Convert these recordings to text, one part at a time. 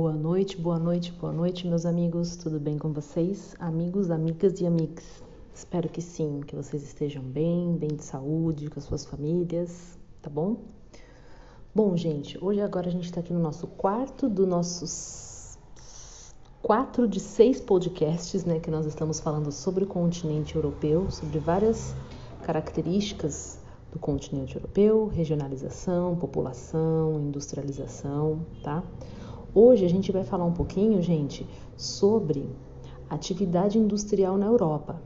Boa noite, boa noite, boa noite, meus amigos. Tudo bem com vocês? Amigos, amigas e amigos. Espero que sim, que vocês estejam bem, bem de saúde, com as suas famílias, tá bom? Bom, gente, hoje agora a gente está aqui no nosso quarto dos nossos quatro de seis podcasts, né, que nós estamos falando sobre o continente europeu, sobre várias características do continente europeu, regionalização, população, industrialização, tá? Hoje a gente vai falar um pouquinho, gente, sobre atividade industrial na Europa.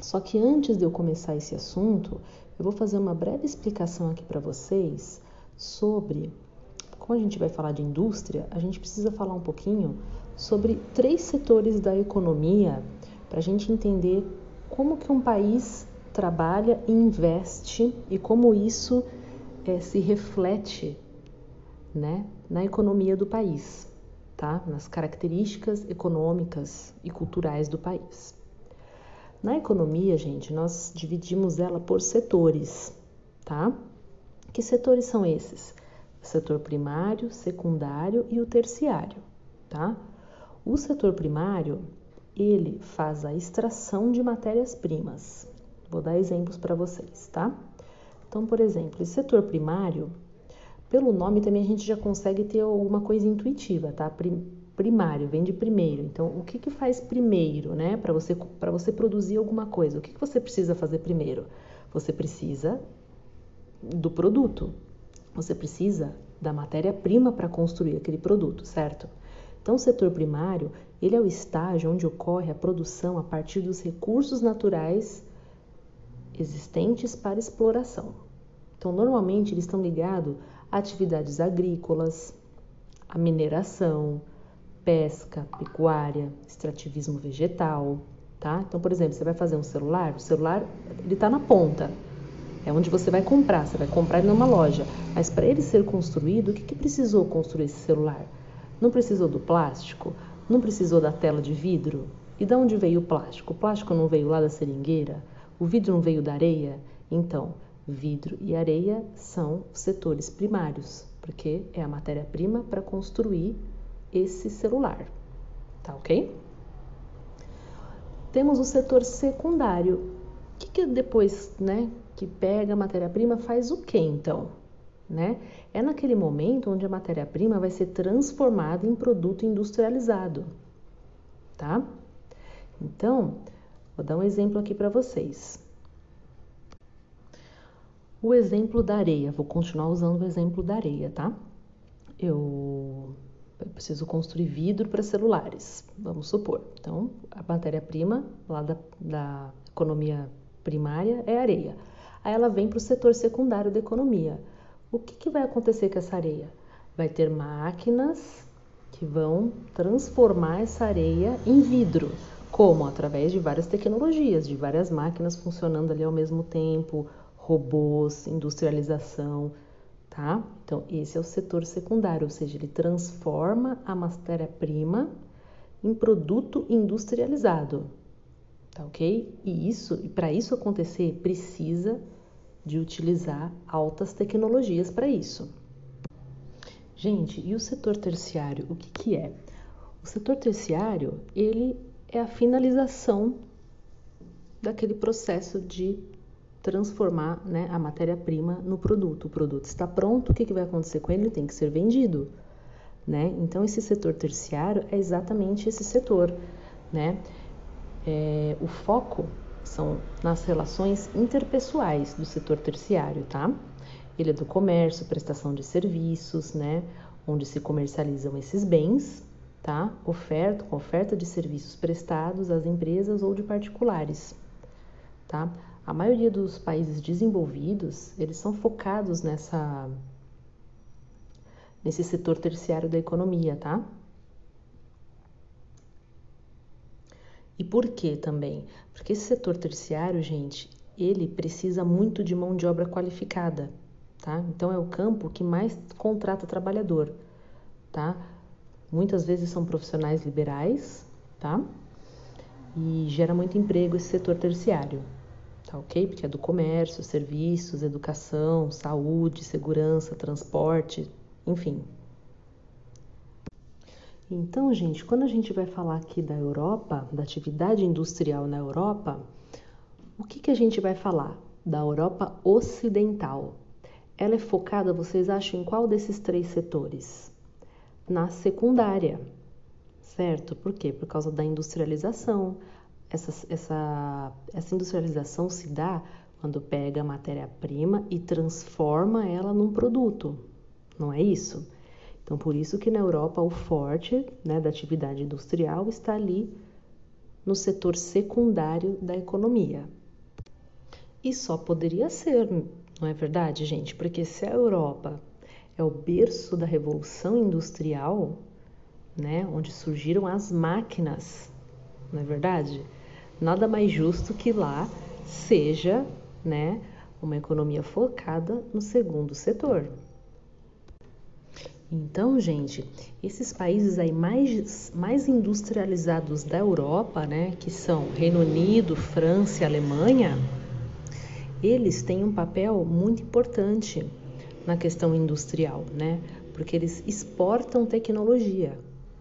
Só que antes de eu começar esse assunto, eu vou fazer uma breve explicação aqui para vocês sobre como a gente vai falar de indústria, a gente precisa falar um pouquinho sobre três setores da economia para a gente entender como que um país trabalha e investe e como isso é, se reflete né, na economia do país, tá? nas características econômicas e culturais do país. Na economia, gente, nós dividimos ela por setores, tá? Que setores são esses? Setor primário, secundário e o terciário, tá? O setor primário, ele faz a extração de matérias-primas. Vou dar exemplos para vocês, tá? Então, por exemplo, o setor primário, pelo nome também a gente já consegue ter alguma coisa intuitiva, tá? Primário, vem de primeiro. Então, o que, que faz primeiro, né? Para você, você produzir alguma coisa, o que, que você precisa fazer primeiro? Você precisa do produto. Você precisa da matéria-prima para construir aquele produto, certo? Então, o setor primário, ele é o estágio onde ocorre a produção a partir dos recursos naturais existentes para exploração. Então, normalmente eles estão ligados atividades agrícolas, a mineração, pesca, pecuária, extrativismo vegetal, tá? Então, por exemplo, você vai fazer um celular, o celular ele está na ponta, é onde você vai comprar, você vai comprar numa loja. Mas para ele ser construído, o que, que precisou construir esse celular? Não precisou do plástico? Não precisou da tela de vidro? E de onde veio o plástico? O plástico não veio lá da seringueira? O vidro não veio da areia? Então, Vidro e areia são setores primários, porque é a matéria-prima para construir esse celular. Tá ok? Temos o setor secundário. O que, que depois, né, que pega a matéria-prima faz o que então? Né? É naquele momento onde a matéria-prima vai ser transformada em produto industrializado, tá? Então, vou dar um exemplo aqui para vocês. O exemplo da areia, vou continuar usando o exemplo da areia, tá? Eu, preciso construir vidro para celulares, vamos supor. Então, a matéria-prima lá da, da economia primária é areia. Aí ela vem para o setor secundário da economia. O que, que vai acontecer com essa areia? Vai ter máquinas que vão transformar essa areia em vidro. Como? Através de várias tecnologias, de várias máquinas funcionando ali ao mesmo tempo, robôs, industrialização, tá? Então, esse é o setor secundário, ou seja, ele transforma a matéria-prima em produto industrializado, tá ok? E isso, e para isso acontecer, precisa de utilizar altas tecnologias para isso. Gente, e o setor terciário, o que, que é? O setor terciário, ele é a finalização daquele processo de transformar né, a matéria-prima no produto. O produto está pronto, o que, que vai acontecer com ele? Tem que ser vendido. Né? Então, esse setor terciário é exatamente esse setor. Né? É, o foco são nas relações interpessoais do setor terciário, tá? Ele é do comércio, prestação de serviços, né? Onde se comercializam esses bens, tá? Oferta, oferta de serviços prestados às empresas ou de particulares, tá? A maioria dos países desenvolvidos, eles são focados nessa nesse setor terciário da economia, tá? E por que também? Porque esse setor terciário, gente, ele precisa muito de mão de obra qualificada, tá? Então é o campo que mais contrata trabalhador, tá? Muitas vezes são profissionais liberais, tá? E gera muito emprego esse setor terciário tá ok? Porque é do comércio, serviços, educação, saúde, segurança, transporte, enfim. Então, gente, quando a gente vai falar aqui da Europa, da atividade industrial na Europa, o que, que a gente vai falar? Da Europa Ocidental. Ela é focada, vocês acham, em qual desses três setores? Na secundária, certo? Por quê? Por causa da industrialização. Essa, essa, essa industrialização se dá quando pega a matéria-prima e transforma ela num produto, não é isso? Então, por isso que na Europa o forte né, da atividade industrial está ali no setor secundário da economia. E só poderia ser, não é verdade, gente? Porque se a Europa é o berço da revolução industrial, né, onde surgiram as máquinas, não é verdade? Nada mais justo que lá seja, né, uma economia focada no segundo setor. Então, gente, esses países aí mais, mais industrializados da Europa, né, que são Reino Unido, França e Alemanha, eles têm um papel muito importante na questão industrial, né? Porque eles exportam tecnologia,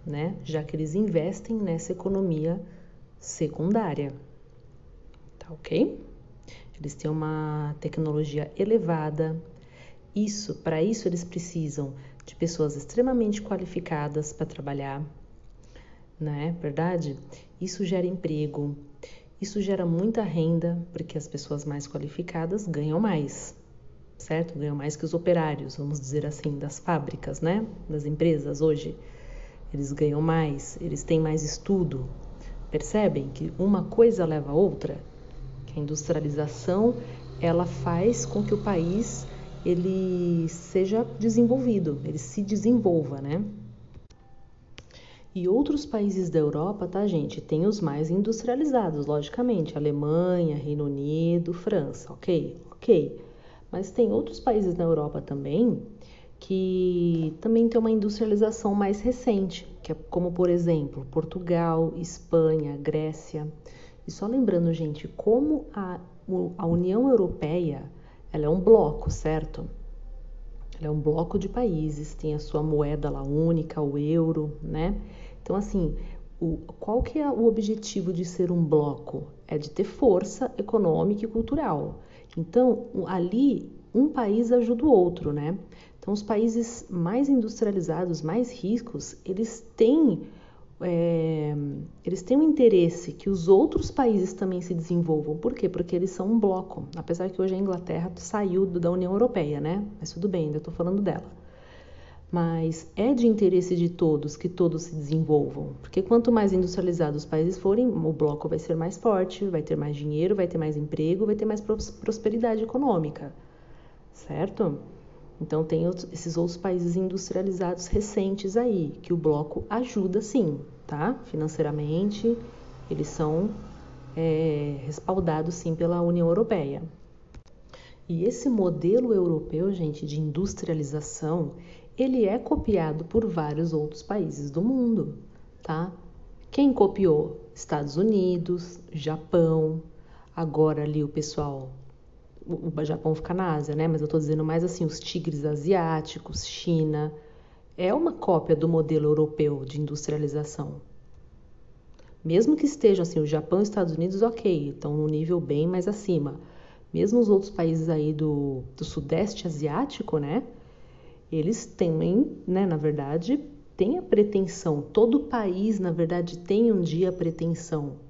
né? Já que eles investem nessa economia secundária. Tá ok? Eles têm uma tecnologia elevada. Isso, para isso eles precisam de pessoas extremamente qualificadas para trabalhar, né? Verdade? Isso gera emprego, isso gera muita renda, porque as pessoas mais qualificadas ganham mais, certo? Ganham mais que os operários, vamos dizer assim, das fábricas, né? Das empresas hoje. Eles ganham mais, eles têm mais estudo. Percebem que uma coisa leva a outra? Que a industrialização ela faz com que o país ele seja desenvolvido, ele se desenvolva, né? E outros países da Europa, tá, gente? Tem os mais industrializados, logicamente, Alemanha, Reino Unido, França, ok? Ok. Mas tem outros países na Europa também que também tem uma industrialização mais recente, que é como, por exemplo, Portugal, Espanha, Grécia. E só lembrando, gente, como a, a União Europeia ela é um bloco, certo? Ela é um bloco de países, tem a sua moeda lá única, o euro, né? Então, assim, o, qual que é o objetivo de ser um bloco? É de ter força econômica e cultural. Então, ali, um país ajuda o outro, né? Então, os países mais industrializados, mais ricos, eles têm é, eles têm um interesse que os outros países também se desenvolvam. Por quê? Porque eles são um bloco. Apesar que hoje a Inglaterra saiu da União Europeia, né? Mas tudo bem, ainda estou falando dela. Mas é de interesse de todos que todos se desenvolvam. Porque quanto mais industrializados os países forem, o bloco vai ser mais forte, vai ter mais dinheiro, vai ter mais emprego, vai ter mais prosperidade econômica. Certo? Então, tem esses outros países industrializados recentes aí, que o bloco ajuda sim, tá? Financeiramente, eles são é, respaldados sim pela União Europeia. E esse modelo europeu, gente, de industrialização, ele é copiado por vários outros países do mundo, tá? Quem copiou? Estados Unidos, Japão, agora ali o pessoal o Japão fica na Ásia, né? Mas eu estou dizendo mais assim, os tigres asiáticos, China. É uma cópia do modelo europeu de industrialização. Mesmo que estejam assim, o Japão e os Estados Unidos, ok, estão num nível bem mais acima. Mesmo os outros países aí do, do Sudeste Asiático, né? Eles têm, né, na verdade, têm a pretensão. Todo país, na verdade, tem um dia a pretensão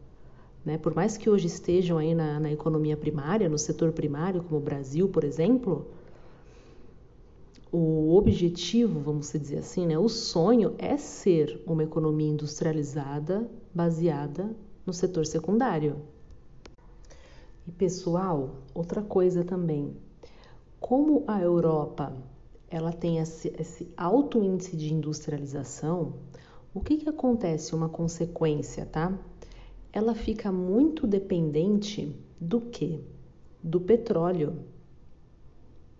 né? Por mais que hoje estejam aí na, na economia primária, no setor primário, como o Brasil, por exemplo, o objetivo, vamos dizer assim, né? o sonho é ser uma economia industrializada baseada no setor secundário. E pessoal, outra coisa também, como a Europa ela tem esse, esse alto índice de industrialização, o que, que acontece? Uma consequência, tá? Ela fica muito dependente do que? Do petróleo,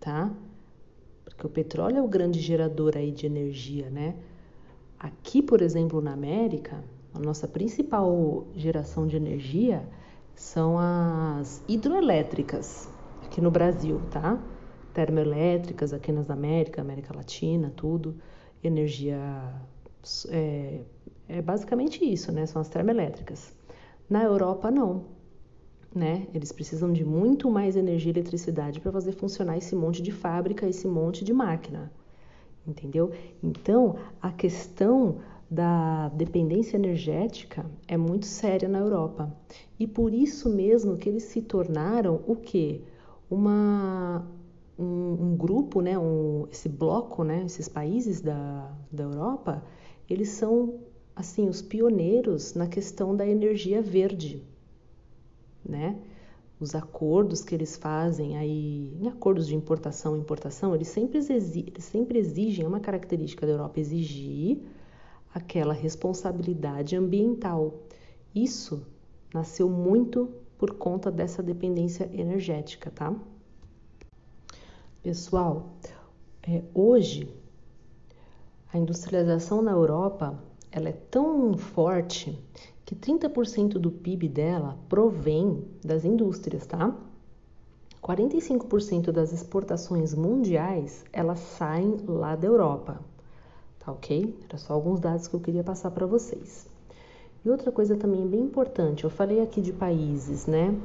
tá? Porque o petróleo é o grande gerador aí de energia, né? Aqui, por exemplo, na América, a nossa principal geração de energia são as hidroelétricas aqui no Brasil, tá? Termoelétricas aqui nas Américas, América Latina, tudo, energia é, é basicamente isso, né? São as termoelétricas. Na Europa, não. Né? Eles precisam de muito mais energia e eletricidade para fazer funcionar esse monte de fábrica, esse monte de máquina. Entendeu? Então, a questão da dependência energética é muito séria na Europa. E por isso mesmo que eles se tornaram o quê? Uma, um, um grupo, né? Um, esse bloco, né? esses países da, da Europa, eles são assim os pioneiros na questão da energia verde, né? Os acordos que eles fazem aí, em acordos de importação e importação, eles sempre, exigem, eles sempre exigem, é uma característica da Europa, exigir aquela responsabilidade ambiental. Isso nasceu muito por conta dessa dependência energética, tá? Pessoal, é, hoje a industrialização na Europa ela é tão forte que 30% do PIB dela provém das indústrias, tá? 45% das exportações mundiais elas saem lá da Europa tá ok? Era só alguns dados que eu queria passar para vocês. E outra coisa também bem importante, eu falei aqui de países, né,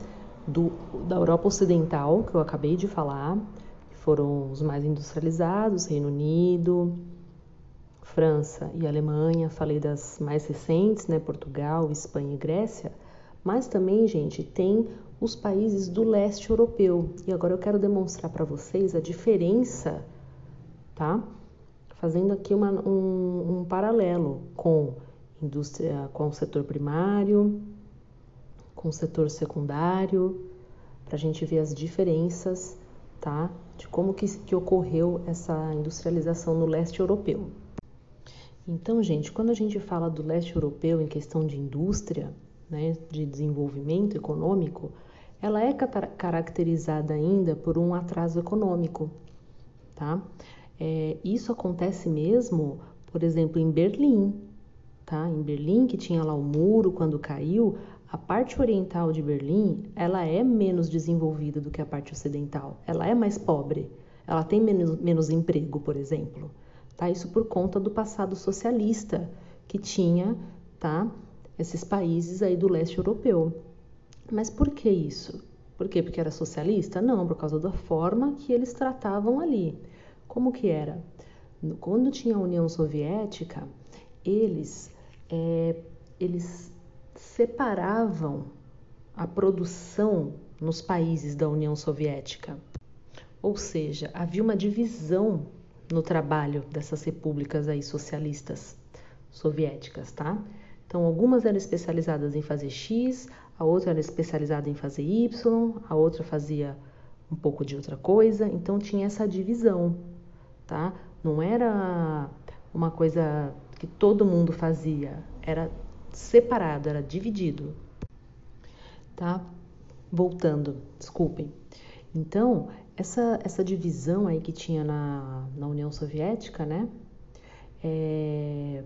do, da Europa Ocidental, que eu acabei de falar, que foram os mais industrializados, Reino Unido, França e Alemanha, falei das mais recentes, né, Portugal, Espanha e Grécia, mas também, gente, tem os países do leste europeu. E agora eu quero demonstrar para vocês a diferença, tá? fazendo aqui uma, um, um paralelo com indústria, com o setor primário, com o setor secundário, para a gente ver as diferenças, tá? De como que, que ocorreu essa industrialização no leste europeu. Então, gente, quando a gente fala do leste europeu em questão de indústria, né, de desenvolvimento econômico, ela é caracterizada ainda por um atraso econômico, tá? É, isso acontece mesmo, por exemplo, em Berlim, tá? Em Berlim, que tinha lá o muro quando caiu, a parte oriental de Berlim, ela é menos desenvolvida do que a parte ocidental. Ela é mais pobre. Ela tem menos, menos emprego, por exemplo. Tá? Isso por conta do passado socialista que tinha, tá? Esses países aí do leste europeu. Mas por que isso? Por quê? Porque era socialista? Não, por causa da forma que eles tratavam ali. Como que era? Quando tinha a União Soviética, eles, é, eles separavam a produção nos países da União Soviética. Ou seja, havia uma divisão no trabalho dessas repúblicas aí socialistas soviéticas, tá? Então, algumas eram especializadas em fazer X, a outra era especializada em fazer Y, a outra fazia um pouco de outra coisa, então tinha essa divisão tá? Não era uma coisa que todo mundo fazia, era separado, era dividido, tá? Voltando, desculpem. Então, essa, essa divisão aí que tinha na, na União Soviética, né? É,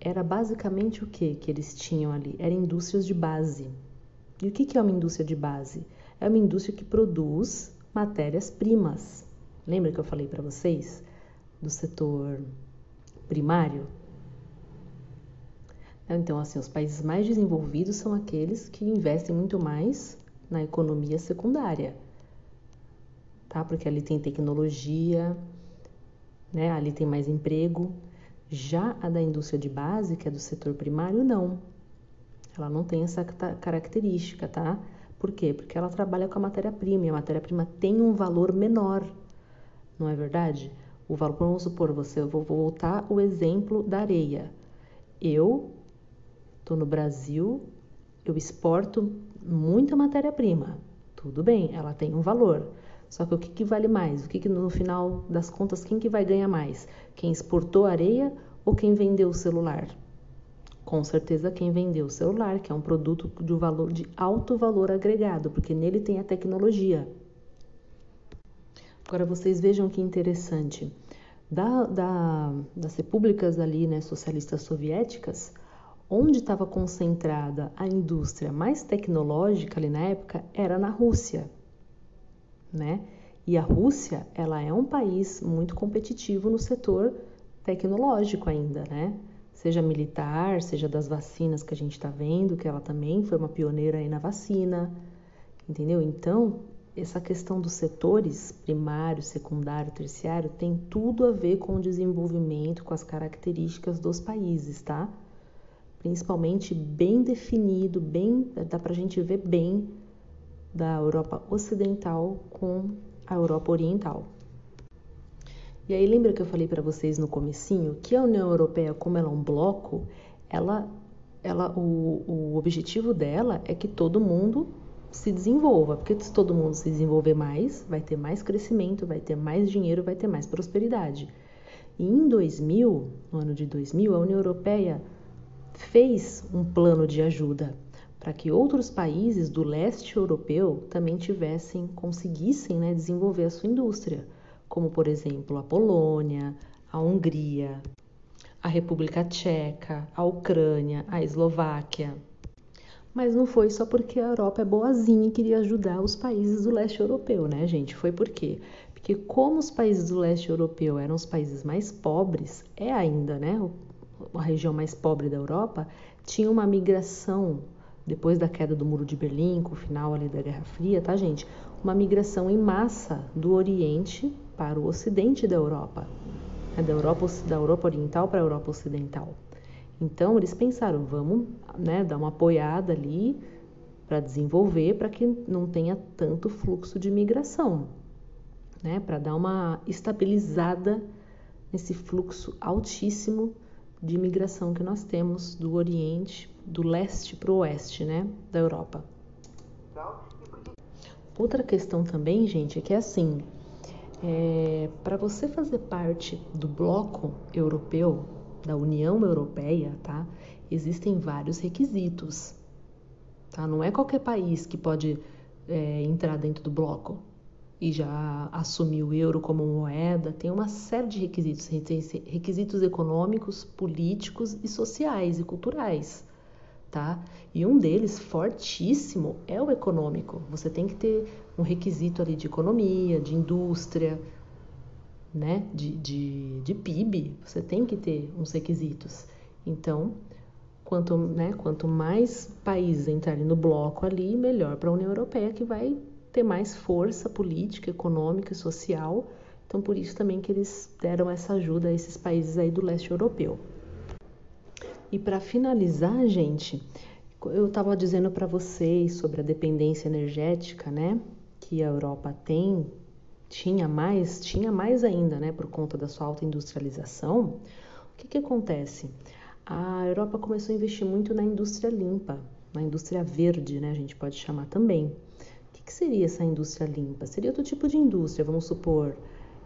era basicamente o que que eles tinham ali? Eram indústrias de base. E o que, que é uma indústria de base? É uma indústria que produz matérias-primas. Lembra que eu falei para vocês? do setor primário. Então, assim, os países mais desenvolvidos são aqueles que investem muito mais na economia secundária, tá? Porque ali tem tecnologia, né? Ali tem mais emprego. Já a da indústria de base, que é do setor primário, não. Ela não tem essa característica, tá? Por quê? Porque ela trabalha com a matéria-prima e a matéria-prima tem um valor menor, não é verdade? O valor, vamos supor, você, eu vou voltar o exemplo da areia. Eu estou no Brasil, eu exporto muita matéria-prima. Tudo bem, ela tem um valor. Só que o que, que vale mais? O que, que no final das contas, quem que vai ganhar mais? Quem exportou areia ou quem vendeu o celular? Com certeza quem vendeu o celular, que é um produto de valor de alto valor agregado, porque nele tem a tecnologia. Agora vocês vejam que interessante. Da, da, das repúblicas ali, né, socialistas soviéticas, onde estava concentrada a indústria mais tecnológica ali na época era na Rússia, né? E a Rússia, ela é um país muito competitivo no setor tecnológico ainda, né? seja militar, seja das vacinas que a gente está vendo, que ela também foi uma pioneira aí na vacina, entendeu? Então, essa questão dos setores primário, secundário, terciário tem tudo a ver com o desenvolvimento, com as características dos países, tá? Principalmente bem definido, bem dá para a gente ver bem da Europa Ocidental com a Europa Oriental. E aí lembra que eu falei para vocês no comecinho que a União Europeia, como ela é um bloco, ela, ela, o, o objetivo dela é que todo mundo se desenvolva, porque se todo mundo se desenvolver mais, vai ter mais crescimento, vai ter mais dinheiro, vai ter mais prosperidade. E em 2000, no ano de 2000, a União Europeia fez um plano de ajuda para que outros países do leste europeu também tivessem, conseguissem né, desenvolver a sua indústria como por exemplo a Polônia, a Hungria, a República Tcheca, a Ucrânia, a Eslováquia. Mas não foi só porque a Europa é boazinha e queria ajudar os países do leste europeu, né, gente? Foi por quê? Porque como os países do leste europeu eram os países mais pobres, é ainda, né, a região mais pobre da Europa, tinha uma migração depois da queda do Muro de Berlim, com o final ali da Guerra Fria, tá, gente? Uma migração em massa do Oriente para o ocidente da Europa, né, da Europa, da Europa Oriental para a Europa Ocidental. Então eles pensaram, vamos né, dar uma apoiada ali para desenvolver, para que não tenha tanto fluxo de migração, né, para dar uma estabilizada nesse fluxo altíssimo de migração que nós temos do Oriente, do leste para o oeste, né, da Europa. Outra questão também, gente, é que é assim, é, para você fazer parte do bloco europeu, da União Europeia, tá? Existem vários requisitos, tá? Não é qualquer país que pode é, entrar dentro do bloco e já assumir o euro como moeda. Tem uma série de requisitos, requisitos econômicos, políticos e sociais e culturais tá? E um deles, fortíssimo, é o econômico. Você tem que ter um requisito ali de economia, de indústria, né? De, de, de PIB, você tem que ter uns requisitos. Então, quanto, né, quanto mais países entrarem no bloco ali, melhor para a União Europeia, que vai ter mais força política, econômica e social. Então, por isso também que eles deram essa ajuda a esses países aí do leste europeu. E para finalizar, gente, eu estava dizendo para vocês sobre a dependência energética, né? Que a Europa tem, tinha mais, tinha mais ainda, né? Por conta da sua alta industrialização. O que, que acontece? A Europa começou a investir muito na indústria limpa, na indústria verde, né? A gente pode chamar também. Que seria essa indústria limpa? Seria outro tipo de indústria, vamos supor,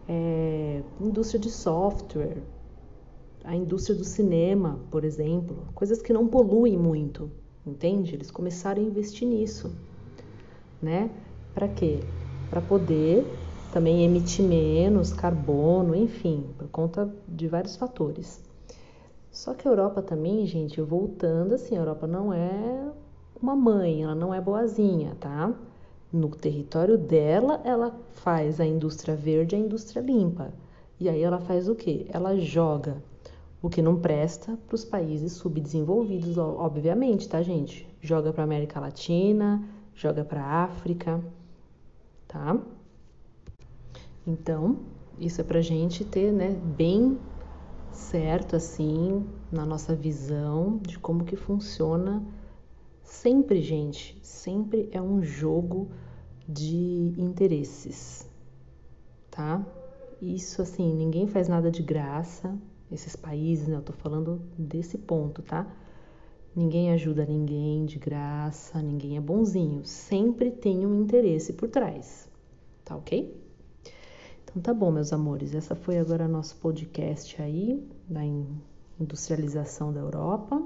é, indústria de software, a indústria do cinema, por exemplo, coisas que não poluem muito, entende? Eles começaram a investir nisso, né? Para quê? Para poder também emitir menos carbono, enfim, por conta de vários fatores. Só que a Europa também, gente, voltando assim, a Europa não é uma mãe, ela não é boazinha, tá? No território dela, ela faz a indústria verde a indústria limpa. E aí ela faz o quê? Ela joga o que não presta para os países subdesenvolvidos, obviamente, tá, gente? Joga para América Latina, joga para África, tá? Então, isso é para gente ter, né, bem certo assim na nossa visão de como que funciona. Sempre, gente, sempre é um jogo de interesses, tá? Isso assim, ninguém faz nada de graça, esses países, né? Eu tô falando desse ponto, tá? Ninguém ajuda ninguém de graça, ninguém é bonzinho. Sempre tem um interesse por trás, tá ok? Então tá bom, meus amores. Essa foi agora nosso podcast aí da industrialização da Europa.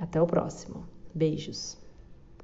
Até o próximo. Beijos.